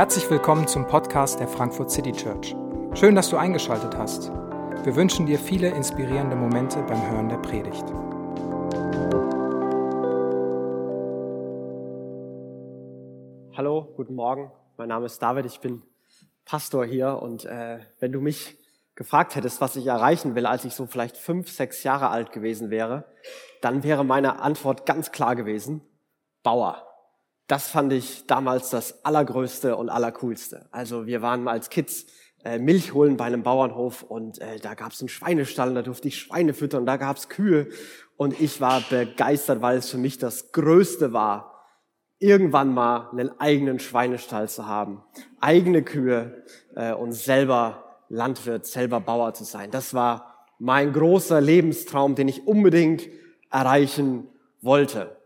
Herzlich willkommen zum Podcast der Frankfurt City Church. Schön, dass du eingeschaltet hast. Wir wünschen dir viele inspirierende Momente beim Hören der Predigt. Hallo, guten Morgen. Mein Name ist David, ich bin Pastor hier und äh, wenn du mich gefragt hättest, was ich erreichen will, als ich so vielleicht fünf, sechs Jahre alt gewesen wäre, dann wäre meine Antwort ganz klar gewesen, Bauer. Das fand ich damals das Allergrößte und Allercoolste. Also wir waren als Kids äh, Milch holen bei einem Bauernhof und äh, da gab es einen Schweinestall und da durfte ich Schweine füttern und da gab es Kühe und ich war begeistert, weil es für mich das Größte war, irgendwann mal einen eigenen Schweinestall zu haben, eigene Kühe äh, und selber Landwirt, selber Bauer zu sein. Das war mein großer Lebenstraum, den ich unbedingt erreichen wollte.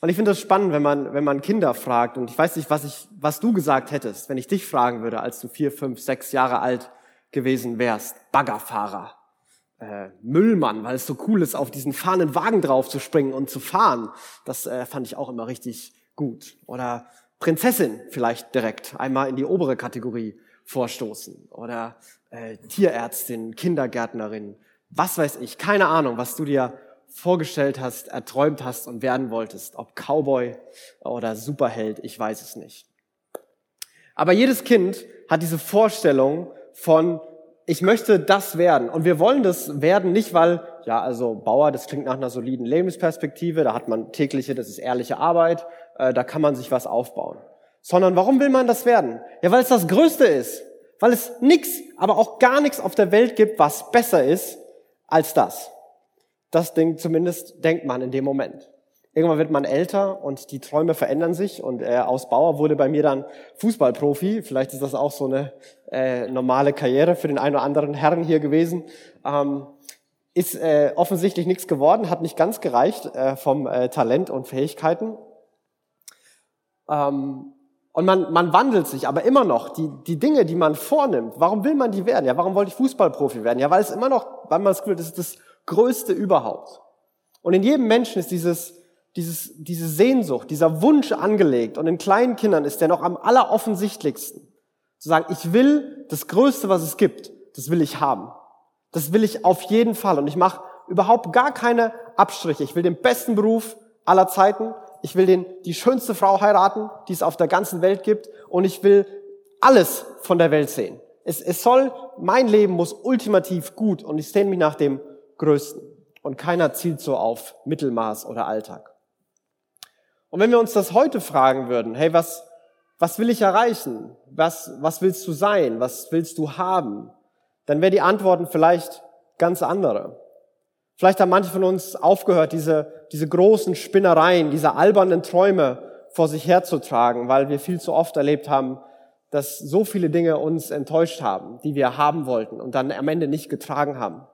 Und ich finde das spannend, wenn man, wenn man Kinder fragt. Und ich weiß nicht, was ich, was du gesagt hättest, wenn ich dich fragen würde, als du vier, fünf, sechs Jahre alt gewesen wärst. Baggerfahrer, äh, Müllmann, weil es so cool ist, auf diesen fahrenden Wagen drauf zu springen und zu fahren. Das äh, fand ich auch immer richtig gut. Oder Prinzessin vielleicht direkt einmal in die obere Kategorie vorstoßen. Oder äh, Tierärztin, Kindergärtnerin, was weiß ich, keine Ahnung, was du dir vorgestellt hast, erträumt hast und werden wolltest. Ob Cowboy oder Superheld, ich weiß es nicht. Aber jedes Kind hat diese Vorstellung von, ich möchte das werden. Und wir wollen das werden nicht, weil, ja, also Bauer, das klingt nach einer soliden Lebensperspektive, da hat man tägliche, das ist ehrliche Arbeit, äh, da kann man sich was aufbauen. Sondern warum will man das werden? Ja, weil es das Größte ist. Weil es nichts, aber auch gar nichts auf der Welt gibt, was besser ist als das. Das Ding zumindest denkt man in dem Moment. Irgendwann wird man älter und die Träume verändern sich und äh, aus Bauer wurde bei mir dann Fußballprofi. Vielleicht ist das auch so eine äh, normale Karriere für den einen oder anderen Herrn hier gewesen. Ähm, ist äh, offensichtlich nichts geworden, hat nicht ganz gereicht äh, vom äh, Talent und Fähigkeiten. Ähm, und man, man wandelt sich, aber immer noch, die, die Dinge, die man vornimmt, warum will man die werden? Ja, warum wollte ich Fußballprofi werden? Ja, weil es immer noch, weil man das Gefühl das ist das Größte überhaupt. Und in jedem Menschen ist dieses, dieses, diese Sehnsucht, dieser Wunsch angelegt. Und in kleinen Kindern ist der noch am alleroffensichtlichsten. Zu sagen, ich will das Größte, was es gibt, das will ich haben. Das will ich auf jeden Fall. Und ich mache überhaupt gar keine Abstriche. Ich will den besten Beruf aller Zeiten. Ich will den, die schönste Frau heiraten, die es auf der ganzen Welt gibt. Und ich will alles von der Welt sehen. Es, es soll, mein Leben muss ultimativ gut und ich sehne mich nach dem Größten. Und keiner zielt so auf Mittelmaß oder Alltag. Und wenn wir uns das heute fragen würden, hey, was, was will ich erreichen? Was, was willst du sein? Was willst du haben? Dann wäre die Antworten vielleicht ganz andere. Vielleicht haben manche von uns aufgehört, diese, diese großen Spinnereien, diese albernen Träume vor sich herzutragen, weil wir viel zu oft erlebt haben, dass so viele Dinge uns enttäuscht haben, die wir haben wollten und dann am Ende nicht getragen haben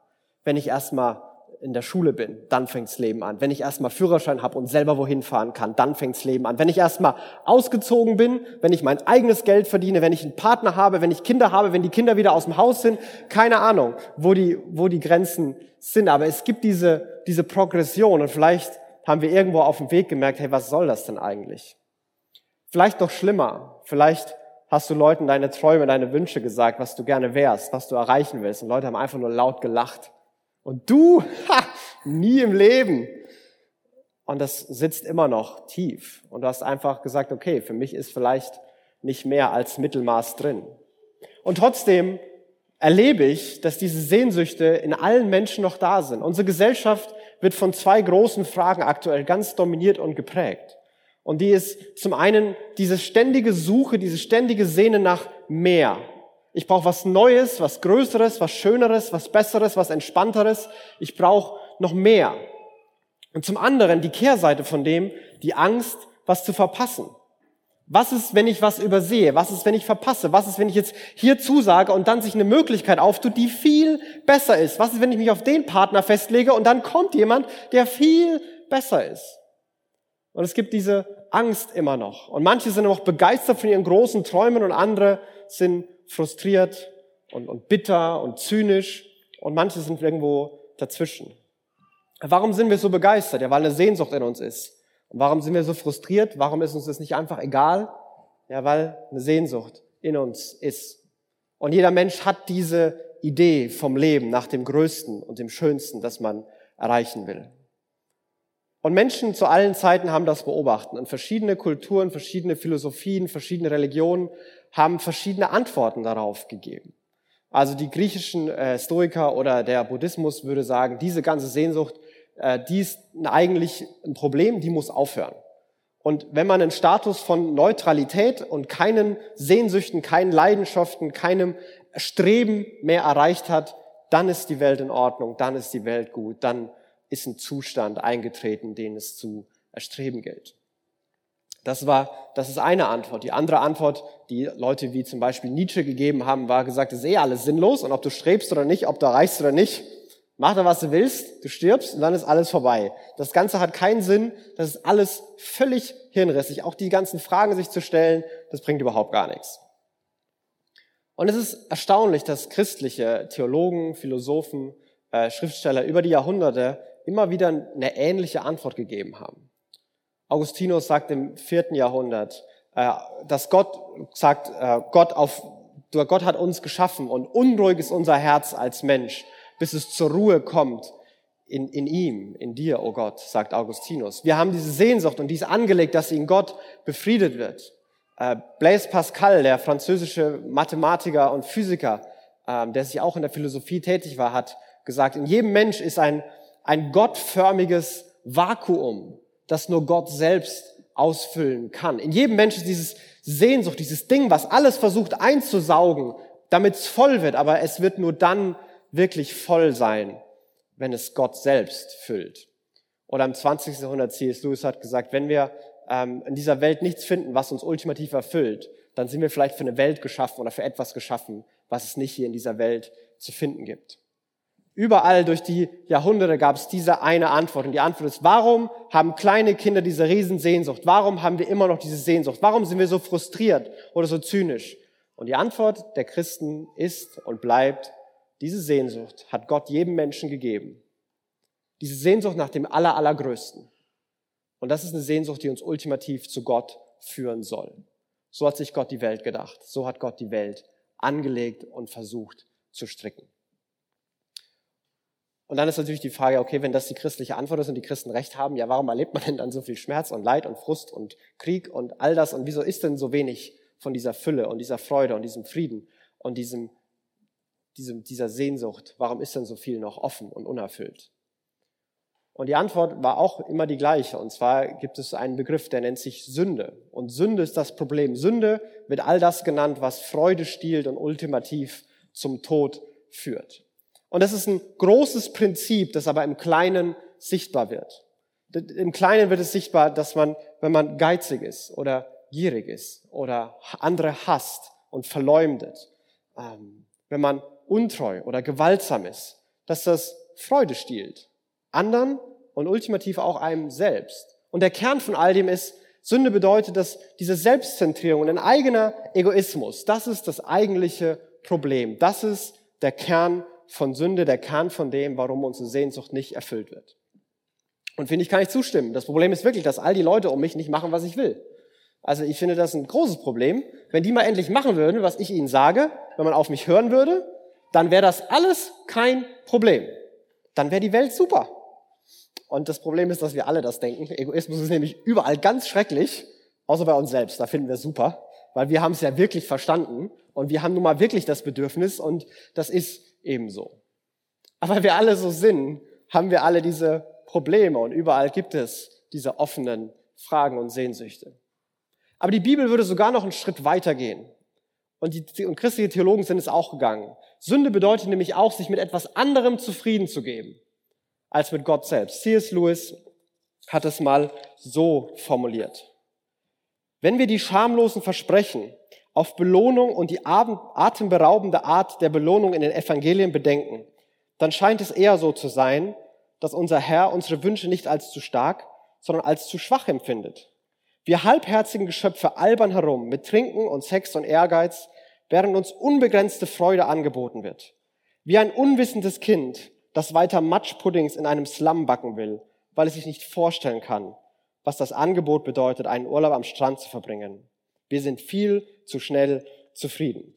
wenn ich erstmal in der Schule bin, dann fängt's Leben an. Wenn ich erstmal Führerschein habe und selber wohin fahren kann, dann fängt's Leben an. Wenn ich erstmal ausgezogen bin, wenn ich mein eigenes Geld verdiene, wenn ich einen Partner habe, wenn ich Kinder habe, wenn die Kinder wieder aus dem Haus sind, keine Ahnung, wo die, wo die Grenzen sind. Aber es gibt diese, diese Progression und vielleicht haben wir irgendwo auf dem Weg gemerkt, hey, was soll das denn eigentlich? Vielleicht noch schlimmer. Vielleicht hast du Leuten deine Träume, deine Wünsche gesagt, was du gerne wärst, was du erreichen willst. Und Leute haben einfach nur laut gelacht. Und du, ha, nie im Leben. Und das sitzt immer noch tief. Und du hast einfach gesagt, okay, für mich ist vielleicht nicht mehr als Mittelmaß drin. Und trotzdem erlebe ich, dass diese Sehnsüchte in allen Menschen noch da sind. Unsere Gesellschaft wird von zwei großen Fragen aktuell ganz dominiert und geprägt. Und die ist zum einen diese ständige Suche, diese ständige Sehne nach mehr, ich brauche was Neues, was Größeres, was Schöneres, was Besseres, was Entspannteres. Ich brauche noch mehr. Und zum anderen die Kehrseite von dem, die Angst, was zu verpassen. Was ist, wenn ich was übersehe? Was ist, wenn ich verpasse? Was ist, wenn ich jetzt hier zusage und dann sich eine Möglichkeit auftut, die viel besser ist? Was ist, wenn ich mich auf den Partner festlege und dann kommt jemand, der viel besser ist? Und es gibt diese Angst immer noch. Und manche sind noch begeistert von ihren großen Träumen und andere sind frustriert und, und bitter und zynisch und manche sind irgendwo dazwischen. Warum sind wir so begeistert? Ja, weil eine Sehnsucht in uns ist. Und warum sind wir so frustriert? Warum ist uns das nicht einfach egal? Ja, weil eine Sehnsucht in uns ist. Und jeder Mensch hat diese Idee vom Leben nach dem Größten und dem Schönsten, das man erreichen will. Und Menschen zu allen Zeiten haben das beobachtet. Und verschiedene Kulturen, verschiedene Philosophien, verschiedene Religionen haben verschiedene Antworten darauf gegeben. Also die griechischen äh, Stoiker oder der Buddhismus würde sagen, diese ganze Sehnsucht, äh, die ist eigentlich ein Problem, die muss aufhören. Und wenn man einen Status von Neutralität und keinen Sehnsüchten, keinen Leidenschaften, keinem Streben mehr erreicht hat, dann ist die Welt in Ordnung, dann ist die Welt gut, dann ist ein Zustand eingetreten, den es zu erstreben gilt. Das war, das ist eine Antwort. Die andere Antwort, die Leute wie zum Beispiel Nietzsche gegeben haben, war gesagt, es ist eh alles sinnlos und ob du strebst oder nicht, ob du erreichst oder nicht, Mach da, was du willst, du stirbst und dann ist alles vorbei. Das Ganze hat keinen Sinn, das ist alles völlig hirnrissig. Auch die ganzen Fragen sich zu stellen, das bringt überhaupt gar nichts. Und es ist erstaunlich, dass christliche Theologen, Philosophen, äh, Schriftsteller über die Jahrhunderte immer wieder eine ähnliche Antwort gegeben haben. Augustinus sagt im vierten Jahrhundert, äh, dass Gott sagt, äh, Gott auf, Gott hat uns geschaffen und unruhig ist unser Herz als Mensch bis es zur Ruhe kommt in, in ihm, in dir, o oh Gott, sagt Augustinus. Wir haben diese Sehnsucht und die ist angelegt, dass in Gott befriedet wird. Äh, Blaise Pascal, der französische Mathematiker und Physiker, äh, der sich auch in der Philosophie tätig war, hat gesagt, in jedem Mensch ist ein, ein gottförmiges Vakuum, das nur Gott selbst ausfüllen kann. In jedem Mensch ist dieses Sehnsucht, dieses Ding, was alles versucht einzusaugen, damit es voll wird, aber es wird nur dann wirklich voll sein, wenn es Gott selbst füllt. Oder im 20. Jahrhundert C.S. Lewis hat gesagt, wenn wir ähm, in dieser Welt nichts finden, was uns ultimativ erfüllt, dann sind wir vielleicht für eine Welt geschaffen oder für etwas geschaffen, was es nicht hier in dieser Welt zu finden gibt. Überall durch die Jahrhunderte gab es diese eine Antwort. Und die Antwort ist, warum haben kleine Kinder diese Riesensehnsucht? Warum haben wir immer noch diese Sehnsucht? Warum sind wir so frustriert oder so zynisch? Und die Antwort der Christen ist und bleibt, diese Sehnsucht hat Gott jedem Menschen gegeben. Diese Sehnsucht nach dem Aller, Allergrößten. Und das ist eine Sehnsucht, die uns ultimativ zu Gott führen soll. So hat sich Gott die Welt gedacht. So hat Gott die Welt angelegt und versucht zu stricken. Und dann ist natürlich die Frage, okay, wenn das die christliche Antwort ist und die Christen recht haben, ja, warum erlebt man denn dann so viel Schmerz und Leid und Frust und Krieg und all das? Und wieso ist denn so wenig von dieser Fülle und dieser Freude und diesem Frieden und diesem diesem, dieser Sehnsucht, warum ist denn so viel noch offen und unerfüllt? Und die Antwort war auch immer die gleiche. Und zwar gibt es einen Begriff, der nennt sich Sünde. Und Sünde ist das Problem. Sünde wird all das genannt, was Freude stiehlt und ultimativ zum Tod führt. Und das ist ein großes Prinzip, das aber im Kleinen sichtbar wird. Im Kleinen wird es sichtbar, dass man, wenn man geizig ist oder gierig ist oder andere hasst und verleumdet, ähm, wenn man untreu oder gewaltsam ist, dass das Freude stiehlt. Anderen und ultimativ auch einem selbst. Und der Kern von all dem ist, Sünde bedeutet, dass diese Selbstzentrierung und ein eigener Egoismus, das ist das eigentliche Problem. Das ist der Kern von Sünde, der Kern von dem, warum unsere Sehnsucht nicht erfüllt wird. Und finde ich, kann ich zustimmen. Das Problem ist wirklich, dass all die Leute um mich nicht machen, was ich will. Also ich finde das ein großes Problem. Wenn die mal endlich machen würden, was ich ihnen sage, wenn man auf mich hören würde, dann wäre das alles kein Problem. Dann wäre die Welt super. Und das Problem ist, dass wir alle das denken. Egoismus ist nämlich überall ganz schrecklich, außer bei uns selbst. Da finden wir super, weil wir haben es ja wirklich verstanden und wir haben nun mal wirklich das Bedürfnis und das ist ebenso. Aber weil wir alle so sind, haben wir alle diese Probleme und überall gibt es diese offenen Fragen und Sehnsüchte. Aber die Bibel würde sogar noch einen Schritt weiter gehen. Und, die, und christliche Theologen sind es auch gegangen. Sünde bedeutet nämlich auch, sich mit etwas anderem zufrieden zu geben, als mit Gott selbst. C.S. Lewis hat es mal so formuliert. Wenn wir die schamlosen Versprechen auf Belohnung und die atemberaubende Art der Belohnung in den Evangelien bedenken, dann scheint es eher so zu sein, dass unser Herr unsere Wünsche nicht als zu stark, sondern als zu schwach empfindet. Wir halbherzigen Geschöpfe albern herum mit Trinken und Sex und Ehrgeiz, während uns unbegrenzte Freude angeboten wird. Wie ein unwissendes Kind, das weiter Matschpuddings in einem Slum backen will, weil es sich nicht vorstellen kann, was das Angebot bedeutet, einen Urlaub am Strand zu verbringen. Wir sind viel zu schnell zufrieden.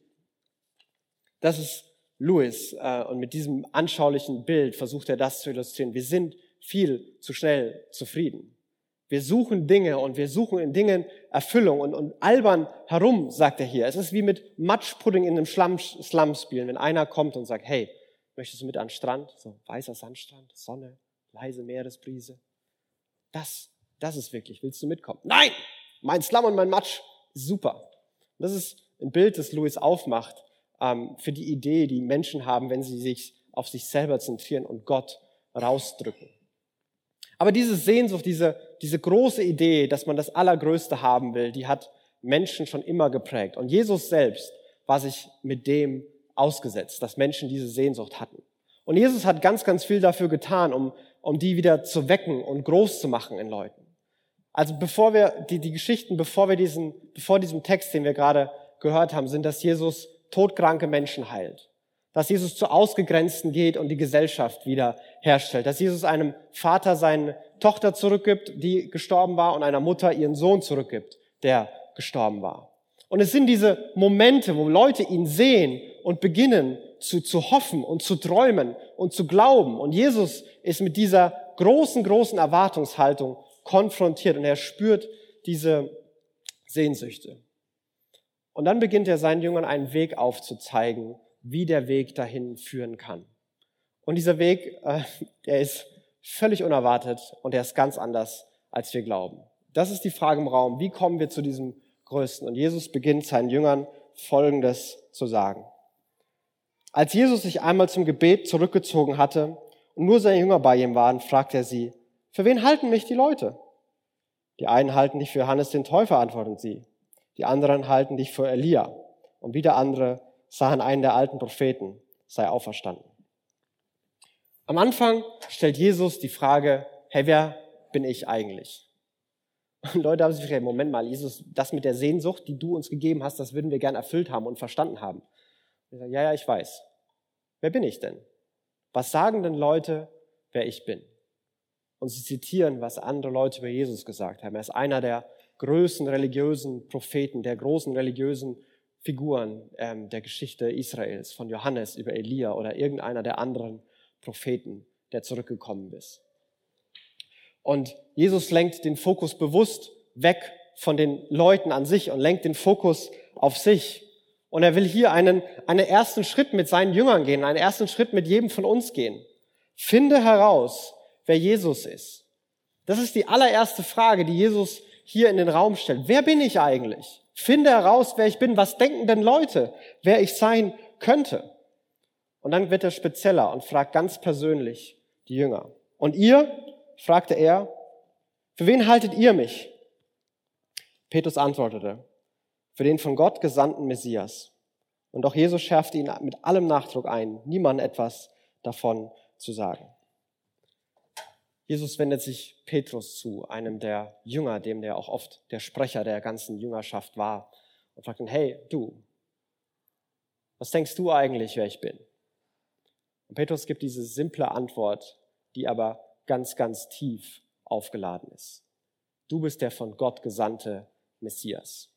Das ist Lewis äh, und mit diesem anschaulichen Bild versucht er das zu illustrieren. Wir sind viel zu schnell zufrieden. Wir suchen Dinge und wir suchen in Dingen Erfüllung und, und albern herum, sagt er hier. Es ist wie mit Matschpudding in einem Slum, Slum spielen, wenn einer kommt und sagt, hey, möchtest du mit an den Strand? So weißer Sandstrand, Sonne, leise Meeresbrise. Das, das ist wirklich. Willst du mitkommen? Nein! Mein Slum und mein Matsch, super. Das ist ein Bild, das Louis aufmacht ähm, für die Idee, die Menschen haben, wenn sie sich auf sich selber zentrieren und Gott rausdrücken. Aber diese Sehnsucht, diese, diese große Idee, dass man das Allergrößte haben will, die hat Menschen schon immer geprägt. Und Jesus selbst war sich mit dem ausgesetzt, dass Menschen diese Sehnsucht hatten. Und Jesus hat ganz, ganz viel dafür getan, um, um die wieder zu wecken und groß zu machen in Leuten. Also bevor wir die, die Geschichten, bevor wir diesen, bevor diesem Text, den wir gerade gehört haben, sind, dass Jesus todkranke Menschen heilt dass Jesus zu Ausgegrenzten geht und die Gesellschaft wieder herstellt, dass Jesus einem Vater seine Tochter zurückgibt, die gestorben war, und einer Mutter ihren Sohn zurückgibt, der gestorben war. Und es sind diese Momente, wo Leute ihn sehen und beginnen zu, zu hoffen und zu träumen und zu glauben. Und Jesus ist mit dieser großen, großen Erwartungshaltung konfrontiert und er spürt diese Sehnsüchte. Und dann beginnt er seinen Jüngern einen Weg aufzuzeigen, wie der Weg dahin führen kann. Und dieser Weg, äh, der ist völlig unerwartet und er ist ganz anders, als wir glauben. Das ist die Frage im Raum. Wie kommen wir zu diesem Größten? Und Jesus beginnt seinen Jüngern Folgendes zu sagen. Als Jesus sich einmal zum Gebet zurückgezogen hatte und nur seine Jünger bei ihm waren, fragte er sie, für wen halten mich die Leute? Die einen halten dich für Johannes den Täufer, antworten sie. Die anderen halten dich für Elia. Und wieder andere sahen einen der alten Propheten, sei auferstanden. Am Anfang stellt Jesus die Frage, hey, wer bin ich eigentlich? Und Leute haben sich gesagt, Moment mal, Jesus, das mit der Sehnsucht, die du uns gegeben hast, das würden wir gern erfüllt haben und verstanden haben. ja, ja, ich weiß. Wer bin ich denn? Was sagen denn Leute, wer ich bin? Und sie zitieren, was andere Leute über Jesus gesagt haben. Er ist einer der größten religiösen Propheten, der großen religiösen Figuren ähm, der Geschichte Israels, von Johannes über Elia oder irgendeiner der anderen Propheten, der zurückgekommen ist. Und Jesus lenkt den Fokus bewusst weg von den Leuten an sich und lenkt den Fokus auf sich. Und er will hier einen, einen ersten Schritt mit seinen Jüngern gehen, einen ersten Schritt mit jedem von uns gehen. Finde heraus, wer Jesus ist. Das ist die allererste Frage, die Jesus hier in den Raum stellt. Wer bin ich eigentlich? Finde heraus, wer ich bin. Was denken denn Leute, wer ich sein könnte? Und dann wird er spezieller und fragt ganz persönlich die Jünger. Und ihr, fragte er, für wen haltet ihr mich? Petrus antwortete, für den von Gott gesandten Messias. Und auch Jesus schärfte ihn mit allem Nachdruck ein, niemand etwas davon zu sagen. Jesus wendet sich Petrus zu, einem der Jünger, dem der auch oft der Sprecher der ganzen Jüngerschaft war, und fragt ihn, hey, du, was denkst du eigentlich, wer ich bin? Und Petrus gibt diese simple Antwort, die aber ganz, ganz tief aufgeladen ist. Du bist der von Gott gesandte Messias.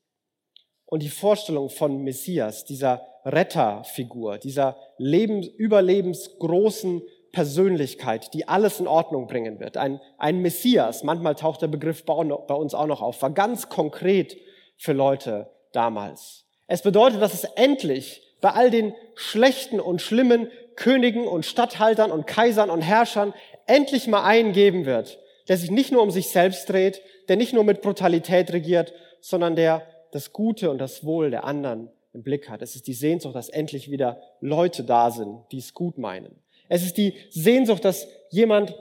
Und die Vorstellung von Messias, dieser Retterfigur, dieser Lebens, überlebensgroßen Persönlichkeit, die alles in Ordnung bringen wird. Ein, ein Messias, manchmal taucht der Begriff bei uns auch noch auf, war ganz konkret für Leute damals. Es bedeutet, dass es endlich bei all den schlechten und schlimmen Königen und Statthaltern und Kaisern und Herrschern endlich mal einen geben wird, der sich nicht nur um sich selbst dreht, der nicht nur mit Brutalität regiert, sondern der das Gute und das Wohl der anderen im Blick hat. Es ist die Sehnsucht, dass endlich wieder Leute da sind, die es gut meinen. Es ist die Sehnsucht, dass jemand,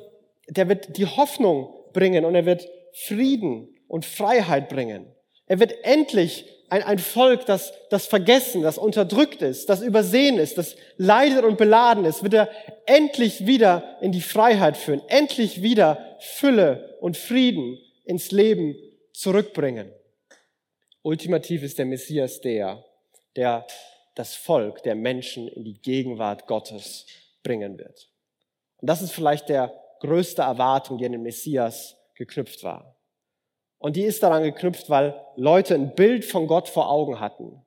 der wird die Hoffnung bringen und er wird Frieden und Freiheit bringen. Er wird endlich ein, ein Volk, das, das vergessen, das unterdrückt ist, das übersehen ist, das leidet und beladen ist, wird er endlich wieder in die Freiheit führen, endlich wieder Fülle und Frieden ins Leben zurückbringen. Ultimativ ist der Messias der, der das Volk der Menschen in die Gegenwart Gottes bringen wird. Und das ist vielleicht der größte Erwartung, die an den Messias geknüpft war. Und die ist daran geknüpft, weil Leute ein Bild von Gott vor Augen hatten,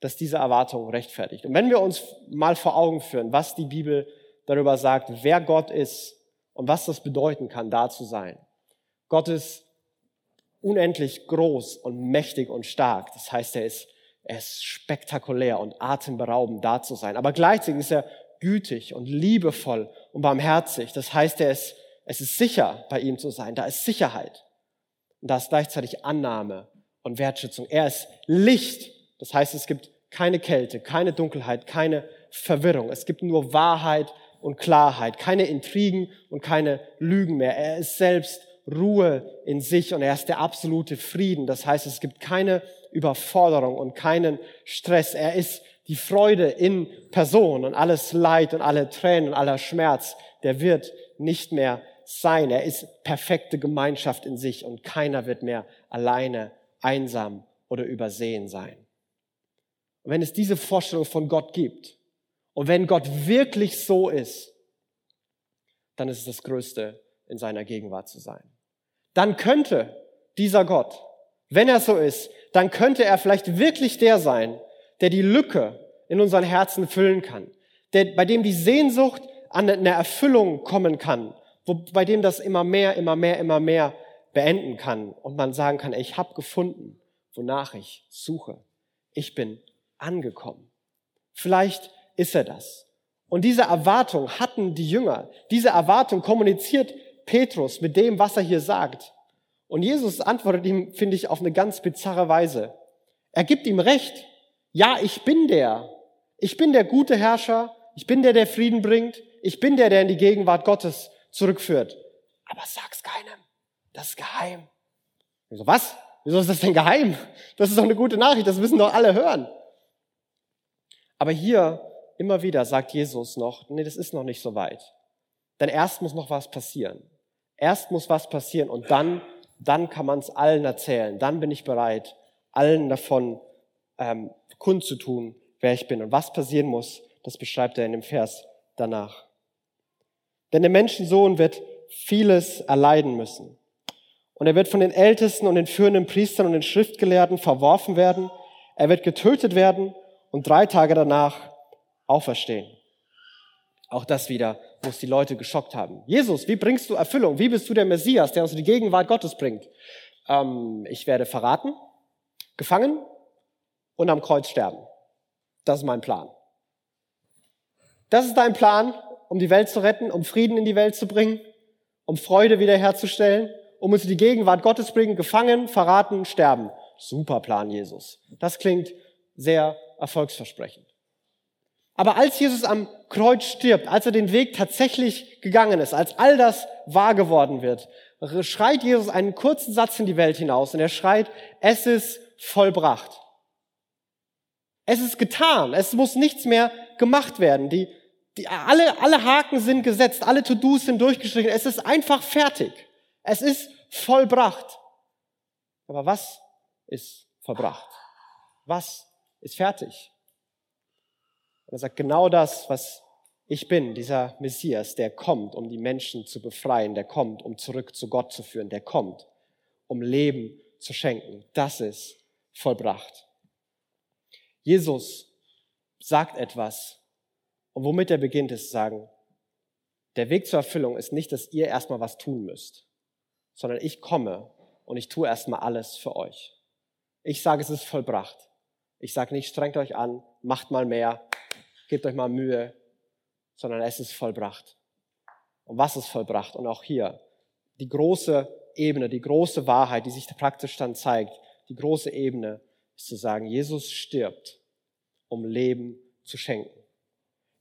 das diese Erwartung rechtfertigt. Und wenn wir uns mal vor Augen führen, was die Bibel darüber sagt, wer Gott ist und was das bedeuten kann, da zu sein. Gott ist unendlich groß und mächtig und stark. Das heißt, er ist, er ist spektakulär und atemberaubend da zu sein. Aber gleichzeitig ist er gütig und liebevoll und barmherzig. Das heißt, er ist, es ist sicher, bei ihm zu sein. Da ist Sicherheit. Und da ist gleichzeitig Annahme und Wertschätzung. Er ist Licht. Das heißt, es gibt keine Kälte, keine Dunkelheit, keine Verwirrung. Es gibt nur Wahrheit und Klarheit, keine Intrigen und keine Lügen mehr. Er ist selbst Ruhe in sich und er ist der absolute Frieden. Das heißt, es gibt keine Überforderung und keinen Stress. Er ist die Freude in Person und alles Leid und alle Tränen und aller Schmerz, der wird nicht mehr sein. Er ist perfekte Gemeinschaft in sich und keiner wird mehr alleine, einsam oder übersehen sein. Und wenn es diese Vorstellung von Gott gibt und wenn Gott wirklich so ist, dann ist es das Größte, in seiner Gegenwart zu sein. Dann könnte dieser Gott, wenn er so ist, dann könnte er vielleicht wirklich der sein, der die Lücke in unseren Herzen füllen kann, der, bei dem die Sehnsucht an eine Erfüllung kommen kann, wo, bei dem das immer mehr, immer mehr, immer mehr beenden kann und man sagen kann, ey, ich habe gefunden, wonach ich suche. Ich bin angekommen. Vielleicht ist er das. Und diese Erwartung hatten die Jünger. Diese Erwartung kommuniziert Petrus mit dem, was er hier sagt. Und Jesus antwortet ihm, finde ich, auf eine ganz bizarre Weise. Er gibt ihm recht. Ja, ich bin der. Ich bin der gute Herrscher. Ich bin der, der Frieden bringt. Ich bin der, der in die Gegenwart Gottes zurückführt. Aber sag's keinem. Das ist geheim. Ich so, was? Wieso ist das denn geheim? Das ist doch eine gute Nachricht. Das müssen doch alle hören. Aber hier immer wieder sagt Jesus noch, nee, das ist noch nicht so weit. Denn erst muss noch was passieren. Erst muss was passieren und dann, dann kann man es allen erzählen. Dann bin ich bereit, allen davon ähm, kundzutun, wer ich bin. Und was passieren muss, das beschreibt er in dem Vers danach. Denn der Menschensohn wird vieles erleiden müssen. Und er wird von den Ältesten und den führenden Priestern und den Schriftgelehrten verworfen werden. Er wird getötet werden und drei Tage danach auferstehen. Auch das wieder muss die Leute geschockt haben. Jesus, wie bringst du Erfüllung? Wie bist du der Messias, der uns in die Gegenwart Gottes bringt? Ähm, ich werde verraten, gefangen und am Kreuz sterben. Das ist mein Plan. Das ist dein Plan, um die Welt zu retten, um Frieden in die Welt zu bringen, um Freude wiederherzustellen, um uns in die Gegenwart Gottes bringen, gefangen, verraten, sterben. Super Plan, Jesus. Das klingt sehr erfolgsversprechend. Aber als Jesus am Kreuz stirbt, als er den Weg tatsächlich gegangen ist, als all das wahr geworden wird, schreit Jesus einen kurzen Satz in die Welt hinaus und er schreit, es ist vollbracht. Es ist getan. Es muss nichts mehr gemacht werden. Die, die, alle, alle Haken sind gesetzt. Alle To-Dos sind durchgestrichen. Es ist einfach fertig. Es ist vollbracht. Aber was ist vollbracht? Was ist fertig? Und er sagt genau das, was ich bin, dieser Messias, der kommt, um die Menschen zu befreien, der kommt, um zurück zu Gott zu führen, der kommt, um Leben zu schenken. Das ist vollbracht. Jesus sagt etwas. Und womit er beginnt, ist zu sagen, der Weg zur Erfüllung ist nicht, dass ihr erstmal was tun müsst, sondern ich komme und ich tue erstmal alles für euch. Ich sage, es ist vollbracht. Ich sage nicht, strengt euch an, macht mal mehr, gebt euch mal Mühe, sondern es ist vollbracht. Und was ist vollbracht? Und auch hier die große Ebene, die große Wahrheit, die sich praktisch dann zeigt, die große Ebene ist zu sagen, Jesus stirbt, um Leben zu schenken.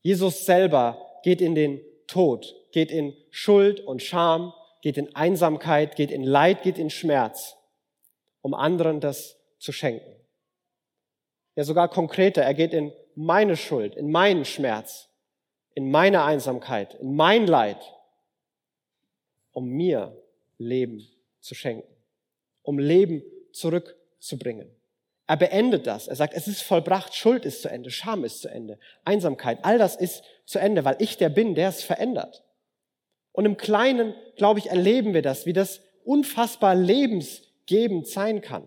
Jesus selber geht in den Tod, geht in Schuld und Scham, geht in Einsamkeit, geht in Leid, geht in Schmerz, um anderen das zu schenken. Ja, sogar konkreter, er geht in meine Schuld, in meinen Schmerz, in meine Einsamkeit, in mein Leid, um mir Leben zu schenken, um Leben zurückzubringen. Er beendet das. Er sagt, es ist vollbracht, Schuld ist zu Ende, Scham ist zu Ende, Einsamkeit, all das ist zu Ende, weil ich der bin, der es verändert. Und im Kleinen, glaube ich, erleben wir das, wie das unfassbar Lebens gebend sein kann.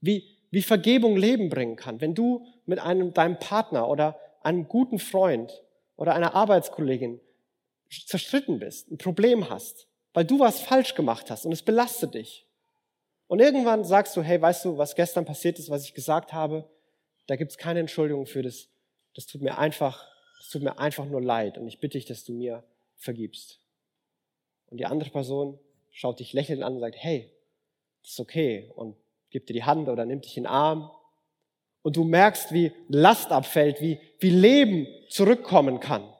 Wie, wie Vergebung Leben bringen kann. Wenn du mit einem, deinem Partner oder einem guten Freund oder einer Arbeitskollegin zerstritten bist, ein Problem hast, weil du was falsch gemacht hast und es belastet dich. Und irgendwann sagst du, hey, weißt du, was gestern passiert ist, was ich gesagt habe, da gibt's keine Entschuldigung für das. Das tut mir einfach, das tut mir einfach nur leid und ich bitte dich, dass du mir vergibst. Und die andere Person schaut dich lächelnd an und sagt, hey, das ist okay und gibt dir die Hand oder nimmt dich in den Arm. Und du merkst, wie Last abfällt, wie, wie Leben zurückkommen kann.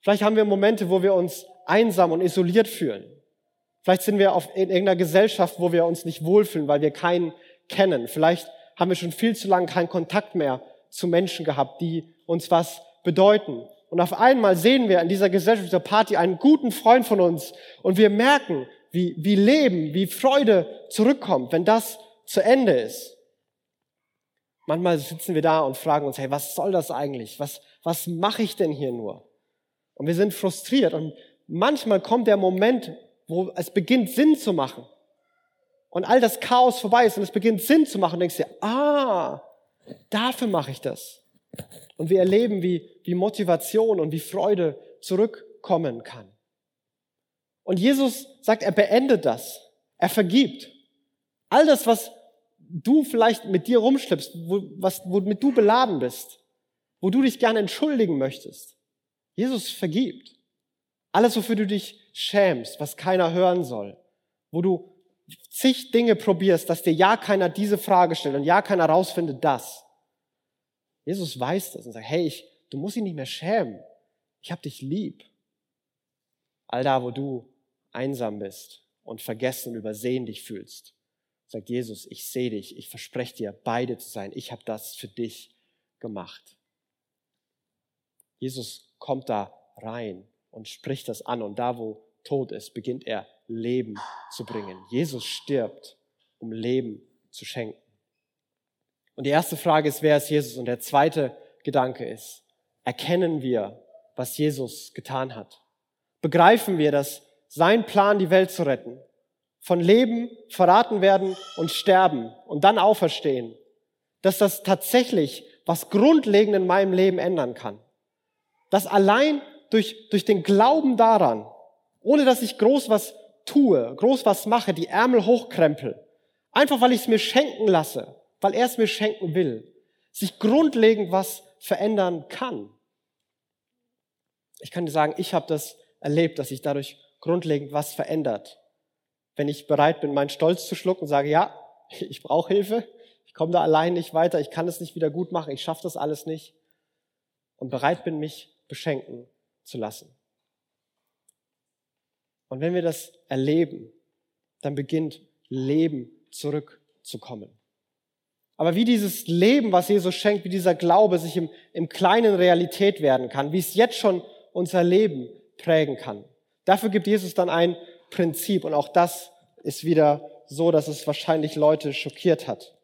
Vielleicht haben wir Momente, wo wir uns einsam und isoliert fühlen. Vielleicht sind wir auf, in irgendeiner Gesellschaft, wo wir uns nicht wohlfühlen, weil wir keinen kennen. Vielleicht haben wir schon viel zu lange keinen Kontakt mehr zu Menschen gehabt, die uns was bedeuten. Und auf einmal sehen wir in dieser Gesellschaft, dieser Party einen guten Freund von uns und wir merken, wie, wie Leben, wie Freude zurückkommt, wenn das zu Ende ist. Manchmal sitzen wir da und fragen uns, hey, was soll das eigentlich? Was, was mache ich denn hier nur? Und wir sind frustriert und manchmal kommt der Moment, wo es beginnt Sinn zu machen. Und all das Chaos vorbei ist und es beginnt Sinn zu machen, denkst du, ah, dafür mache ich das. Und wir erleben, wie, wie Motivation und wie Freude zurückkommen kann. Und Jesus sagt, er beendet das. Er vergibt. All das, was du vielleicht mit dir rumschleppst, wo, was, womit du beladen bist, wo du dich gerne entschuldigen möchtest. Jesus vergibt. Alles, wofür du dich schämst, was keiner hören soll, wo du zig Dinge probierst, dass dir ja keiner diese Frage stellt und ja keiner rausfindet das. Jesus weiß das und sagt, hey, ich, du musst dich nicht mehr schämen. Ich hab dich lieb. All da, wo du einsam bist und vergessen und übersehen dich fühlst, sagt Jesus, ich sehe dich, ich verspreche dir, beide zu sein. Ich habe das für dich gemacht. Jesus kommt da rein und spricht das an und da, wo Tod ist, beginnt er Leben zu bringen. Jesus stirbt, um Leben zu schenken. Und die erste Frage ist, wer ist Jesus? Und der zweite Gedanke ist, erkennen wir, was Jesus getan hat? Begreifen wir, dass sein Plan, die Welt zu retten, von Leben verraten werden und sterben und dann auferstehen, dass das tatsächlich was grundlegend in meinem Leben ändern kann. Dass allein durch, durch den Glauben daran, ohne dass ich groß was tue, groß was mache, die Ärmel hochkrempel, einfach weil ich es mir schenken lasse, weil er es mir schenken will, sich grundlegend was verändern kann. Ich kann dir sagen, ich habe das erlebt, dass sich dadurch grundlegend was verändert. Wenn ich bereit bin, meinen Stolz zu schlucken und sage, ja, ich brauche Hilfe, ich komme da allein nicht weiter, ich kann es nicht wieder gut machen, ich schaffe das alles nicht und bereit bin, mich beschenken zu lassen. Und wenn wir das erleben, dann beginnt Leben zurückzukommen. Aber wie dieses Leben, was Jesus schenkt, wie dieser Glaube sich im, im Kleinen Realität werden kann, wie es jetzt schon unser Leben prägen kann. Dafür gibt Jesus dann ein Prinzip und auch das ist wieder so, dass es wahrscheinlich Leute schockiert hat.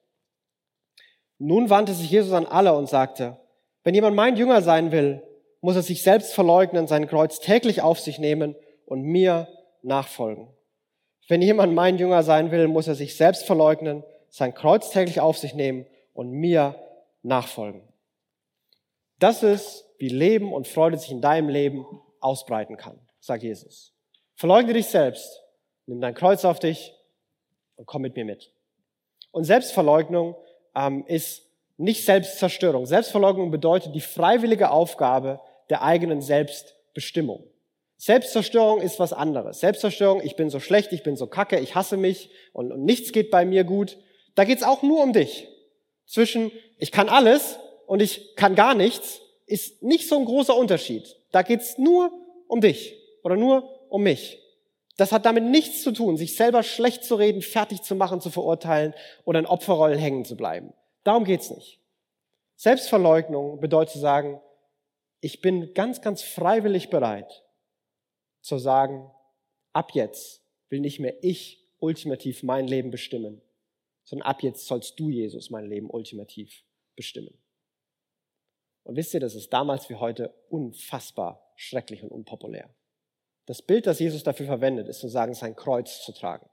Nun wandte sich Jesus an alle und sagte, wenn jemand mein Jünger sein will, muss er sich selbst verleugnen, sein Kreuz täglich auf sich nehmen und mir nachfolgen. Wenn jemand mein Jünger sein will, muss er sich selbst verleugnen, sein Kreuz täglich auf sich nehmen und mir nachfolgen. Das ist, wie Leben und Freude sich in deinem Leben ausbreiten kann, sagt Jesus. Verleugne dich selbst, nimm dein Kreuz auf dich und komm mit mir mit. Und Selbstverleugnung ähm, ist nicht Selbstzerstörung. Selbstverleugnung bedeutet die freiwillige Aufgabe der eigenen Selbstbestimmung. Selbstzerstörung ist was anderes. Selbstzerstörung, ich bin so schlecht, ich bin so kacke, ich hasse mich und, und nichts geht bei mir gut. Da geht's auch nur um dich. Zwischen ich kann alles und ich kann gar nichts ist nicht so ein großer Unterschied. Da geht's nur um dich oder nur um mich. Das hat damit nichts zu tun, sich selber schlecht zu reden, fertig zu machen, zu verurteilen oder in Opferrollen hängen zu bleiben. Darum geht's nicht. Selbstverleugnung bedeutet zu sagen, ich bin ganz, ganz freiwillig bereit zu sagen, ab jetzt will nicht mehr ich ultimativ mein Leben bestimmen, sondern ab jetzt sollst du, Jesus, mein Leben ultimativ bestimmen. Und wisst ihr, das ist damals wie heute unfassbar schrecklich und unpopulär. Das Bild, das Jesus dafür verwendet, ist zu sagen, sein Kreuz zu tragen.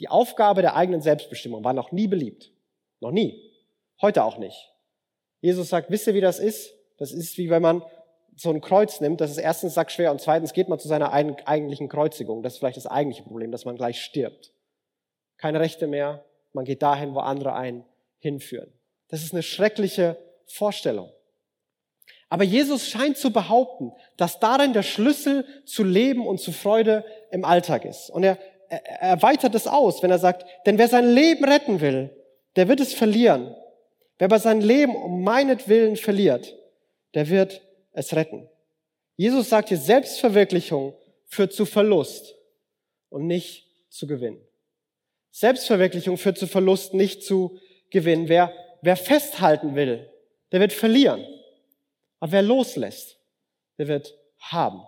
Die Aufgabe der eigenen Selbstbestimmung war noch nie beliebt. Noch nie. Heute auch nicht. Jesus sagt, wisst ihr, wie das ist? Das ist wie wenn man so ein Kreuz nimmt, das ist erstens sackschwer und zweitens geht man zu seiner eigentlichen Kreuzigung. Das ist vielleicht das eigentliche Problem, dass man gleich stirbt. Keine Rechte mehr, man geht dahin, wo andere einen hinführen. Das ist eine schreckliche Vorstellung. Aber Jesus scheint zu behaupten, dass darin der Schlüssel zu Leben und zu Freude im Alltag ist. Und er, er erweitert es aus, wenn er sagt, denn wer sein Leben retten will, der wird es verlieren. Wer aber sein Leben um meinetwillen verliert, der wird es retten. Jesus sagt hier, Selbstverwirklichung führt zu Verlust und nicht zu Gewinn. Selbstverwirklichung führt zu Verlust, nicht zu Gewinn. Wer, wer festhalten will, der wird verlieren. Aber wer loslässt, der wird haben.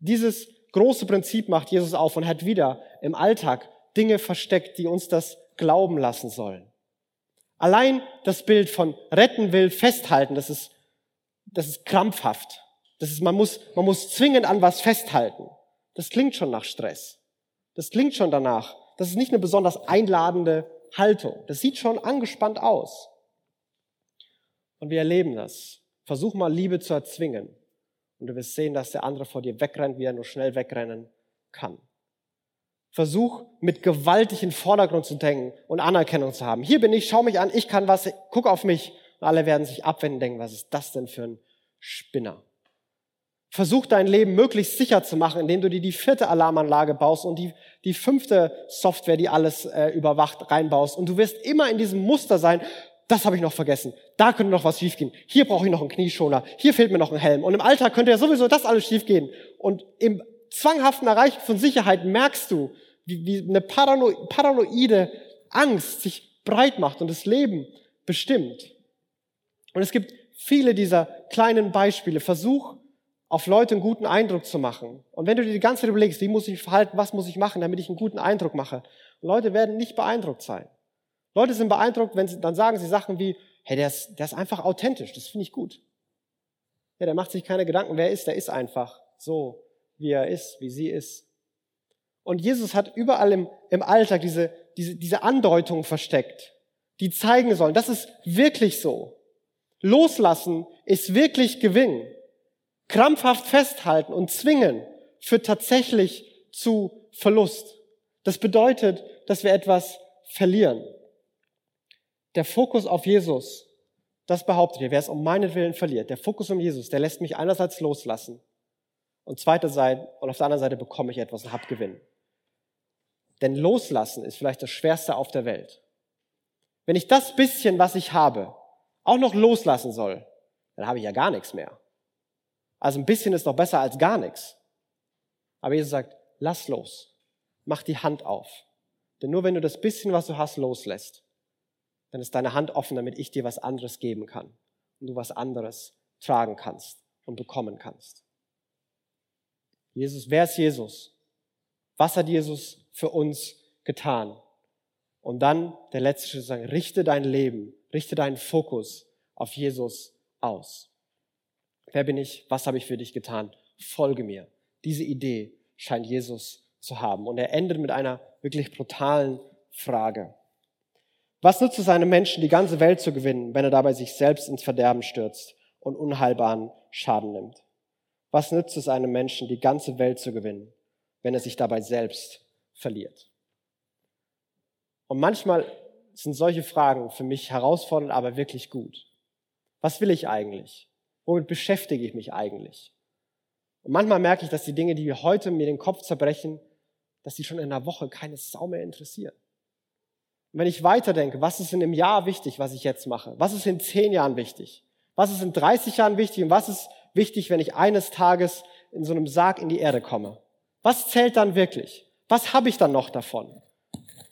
Dieses große Prinzip macht Jesus auf und hat wieder im Alltag Dinge versteckt, die uns das glauben lassen sollen. Allein das Bild von retten will, festhalten, das ist, das ist krampfhaft. Das ist, man muss, man muss zwingend an was festhalten. Das klingt schon nach Stress. Das klingt schon danach. Das ist nicht eine besonders einladende Haltung. Das sieht schon angespannt aus. Und wir erleben das. Versuch mal Liebe zu erzwingen. Und du wirst sehen, dass der andere vor dir wegrennt, wie er nur schnell wegrennen kann. Versuch mit gewaltig in Vordergrund zu denken und Anerkennung zu haben. Hier bin ich, schau mich an, ich kann was, guck auf mich. Und alle werden sich abwenden und denken, was ist das denn für ein Spinner? Versuch dein Leben möglichst sicher zu machen, indem du dir die vierte Alarmanlage baust und die, die fünfte Software, die alles äh, überwacht, reinbaust. Und du wirst immer in diesem Muster sein, das habe ich noch vergessen. Da könnte noch was schiefgehen. Hier brauche ich noch einen Knieschoner. Hier fehlt mir noch ein Helm. Und im Alltag könnte ja sowieso das alles schiefgehen. Und im zwanghaften Erreichen von Sicherheit merkst du, wie, wie eine parano paranoide Angst sich breit macht und das Leben bestimmt. Und es gibt viele dieser kleinen Beispiele. Versuch, auf Leute einen guten Eindruck zu machen. Und wenn du dir die ganze Zeit überlegst, wie muss ich verhalten, was muss ich machen, damit ich einen guten Eindruck mache, Leute werden nicht beeindruckt sein. Leute sind beeindruckt, wenn sie, dann sagen sie Sachen wie, hey, der ist, der ist einfach authentisch, das finde ich gut. Ja, der macht sich keine Gedanken, wer er ist, der ist einfach so, wie er ist, wie sie ist. Und Jesus hat überall im, im Alltag diese, diese, diese Andeutungen versteckt, die zeigen sollen, das ist wirklich so. Loslassen ist wirklich Gewinn. Krampfhaft festhalten und zwingen führt tatsächlich zu Verlust. Das bedeutet, dass wir etwas verlieren. Der Fokus auf Jesus, das behauptet ihr, wer es um meinetwillen verliert, der Fokus um Jesus, der lässt mich einerseits loslassen und zweite Seite, und auf der anderen Seite bekomme ich etwas und hab Gewinn. Denn loslassen ist vielleicht das Schwerste auf der Welt. Wenn ich das bisschen, was ich habe, auch noch loslassen soll, dann habe ich ja gar nichts mehr. Also ein bisschen ist doch besser als gar nichts. Aber Jesus sagt, lass los. Mach die Hand auf. Denn nur wenn du das bisschen, was du hast, loslässt, dann ist deine Hand offen, damit ich dir was anderes geben kann. Und du was anderes tragen kannst und bekommen kannst. Jesus, wer ist Jesus? Was hat Jesus für uns getan. Und dann der letzte Schritt sagen, richte dein Leben, richte deinen Fokus auf Jesus aus. Wer bin ich? Was habe ich für dich getan? Folge mir. Diese Idee scheint Jesus zu haben. Und er endet mit einer wirklich brutalen Frage. Was nützt es einem Menschen, die ganze Welt zu gewinnen, wenn er dabei sich selbst ins Verderben stürzt und unheilbaren Schaden nimmt? Was nützt es einem Menschen, die ganze Welt zu gewinnen, wenn er sich dabei selbst verliert. Und manchmal sind solche Fragen für mich herausfordernd, aber wirklich gut. Was will ich eigentlich? Womit beschäftige ich mich eigentlich? Und manchmal merke ich, dass die Dinge, die heute mir den Kopf zerbrechen, dass die schon in einer Woche keine Sau mehr interessieren. Und wenn ich weiterdenke, was ist in einem Jahr wichtig, was ich jetzt mache? Was ist in zehn Jahren wichtig? Was ist in 30 Jahren wichtig? Und was ist wichtig, wenn ich eines Tages in so einem Sarg in die Erde komme? Was zählt dann wirklich? Was habe ich dann noch davon?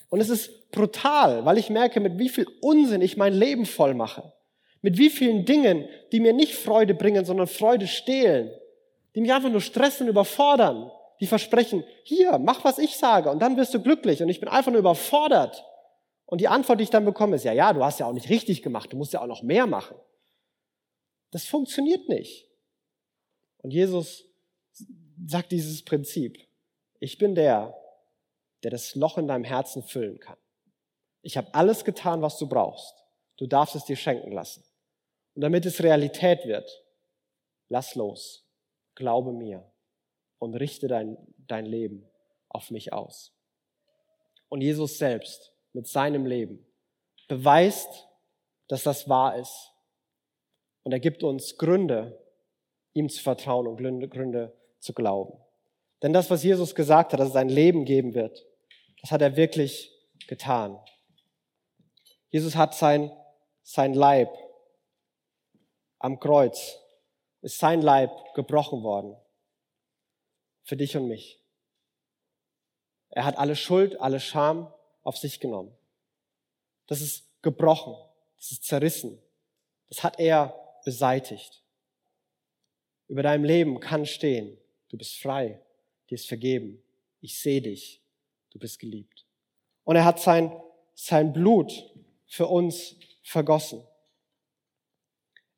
Und es ist brutal, weil ich merke, mit wie viel Unsinn ich mein Leben voll mache. Mit wie vielen Dingen, die mir nicht Freude bringen, sondern Freude stehlen. Die mich einfach nur stressen und überfordern. Die versprechen, hier, mach, was ich sage, und dann wirst du glücklich. Und ich bin einfach nur überfordert. Und die Antwort, die ich dann bekomme, ist, ja, ja, du hast ja auch nicht richtig gemacht, du musst ja auch noch mehr machen. Das funktioniert nicht. Und Jesus sagt dieses Prinzip. Ich bin der, der das Loch in deinem Herzen füllen kann. Ich habe alles getan, was du brauchst. Du darfst es dir schenken lassen. Und damit es Realität wird, lass los, glaube mir und richte dein, dein Leben auf mich aus. Und Jesus selbst mit seinem Leben beweist, dass das wahr ist. Und er gibt uns Gründe, ihm zu vertrauen und Gründe zu glauben. Denn das, was Jesus gesagt hat, dass es ein Leben geben wird, das hat er wirklich getan. Jesus hat sein, sein Leib am Kreuz, ist sein Leib gebrochen worden. Für dich und mich. Er hat alle Schuld, alle Scham auf sich genommen. Das ist gebrochen. Das ist zerrissen. Das hat er beseitigt. Über deinem Leben kann stehen, du bist frei, dir ist vergeben, ich sehe dich, du bist geliebt. Und er hat sein, sein Blut für uns vergossen.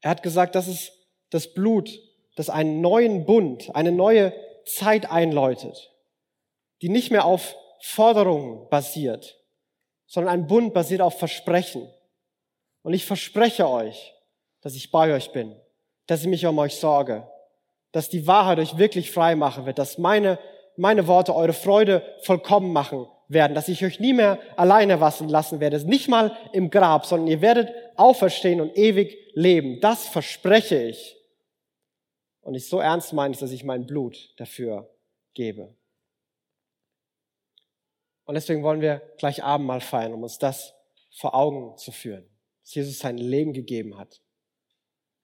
Er hat gesagt, das ist das Blut, das einen neuen Bund, eine neue Zeit einläutet, die nicht mehr auf Forderungen basiert, sondern ein Bund basiert auf Versprechen. Und ich verspreche euch, dass ich bei euch bin, dass ich mich um euch sorge, dass die Wahrheit euch wirklich frei machen wird, dass meine, meine Worte eure Freude vollkommen machen werden, dass ich euch nie mehr alleine lassen werde, nicht mal im Grab, sondern ihr werdet auferstehen und ewig leben. Das verspreche ich. Und ich so ernst meine ich, dass ich mein Blut dafür gebe. Und deswegen wollen wir gleich Abendmahl feiern, um uns das vor Augen zu führen, dass Jesus sein Leben gegeben hat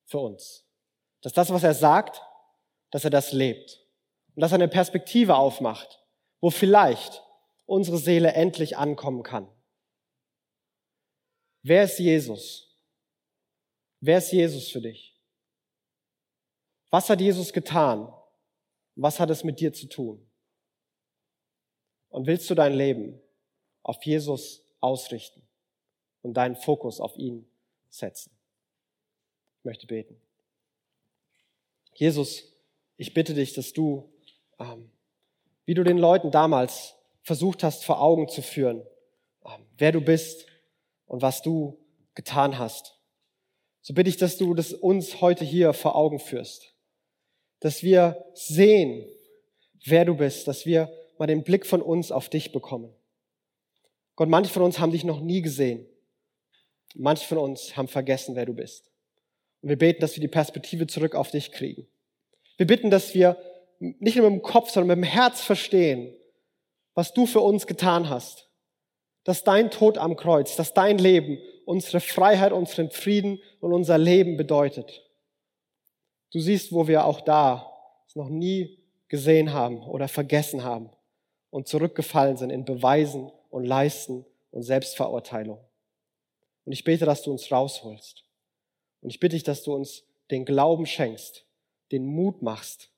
für uns. Dass das, was er sagt, dass er das lebt. Und dass er eine Perspektive aufmacht, wo vielleicht unsere Seele endlich ankommen kann. Wer ist Jesus? Wer ist Jesus für dich? Was hat Jesus getan? Was hat es mit dir zu tun? Und willst du dein Leben auf Jesus ausrichten und deinen Fokus auf ihn setzen? Ich möchte beten. Jesus, ich bitte dich, dass du, ähm, wie du den Leuten damals versucht hast vor Augen zu führen, ähm, wer du bist und was du getan hast. So bitte ich, dass du das uns heute hier vor Augen führst, dass wir sehen, wer du bist, dass wir mal den Blick von uns auf dich bekommen. Gott, manche von uns haben dich noch nie gesehen. Manche von uns haben vergessen, wer du bist. Und wir beten, dass wir die Perspektive zurück auf dich kriegen. Wir bitten, dass wir nicht nur mit dem Kopf, sondern mit dem Herz verstehen, was du für uns getan hast. Dass dein Tod am Kreuz, dass dein Leben unsere Freiheit, unseren Frieden und unser Leben bedeutet. Du siehst, wo wir auch da es noch nie gesehen haben oder vergessen haben und zurückgefallen sind in Beweisen und Leisten und Selbstverurteilung. Und ich bete, dass du uns rausholst. Und ich bitte dich, dass du uns den Glauben schenkst, den Mut machst,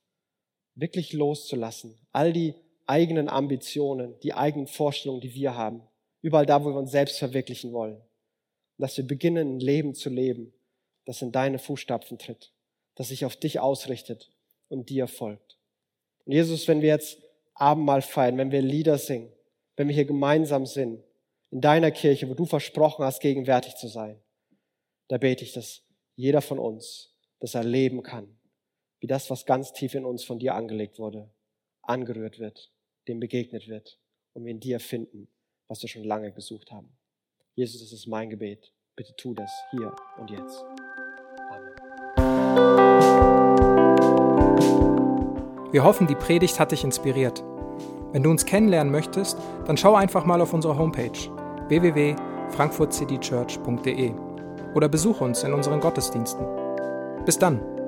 wirklich loszulassen. All die eigenen Ambitionen, die eigenen Vorstellungen, die wir haben. Überall da, wo wir uns selbst verwirklichen wollen. Und dass wir beginnen, ein Leben zu leben, das in deine Fußstapfen tritt, das sich auf dich ausrichtet und dir folgt. Und Jesus, wenn wir jetzt Abendmahl feiern, wenn wir Lieder singen, wenn wir hier gemeinsam sind, in deiner Kirche, wo du versprochen hast, gegenwärtig zu sein, da bete ich, dass jeder von uns das erleben kann, wie das, was ganz tief in uns von dir angelegt wurde, angerührt wird dem begegnet wird und wir in dir finden, was wir schon lange gesucht haben. Jesus, das ist mein Gebet. Bitte tu das hier und jetzt. Amen. Wir hoffen, die Predigt hat dich inspiriert. Wenn du uns kennenlernen möchtest, dann schau einfach mal auf unsere Homepage www.frankfurtcitychurch.de oder besuche uns in unseren Gottesdiensten. Bis dann!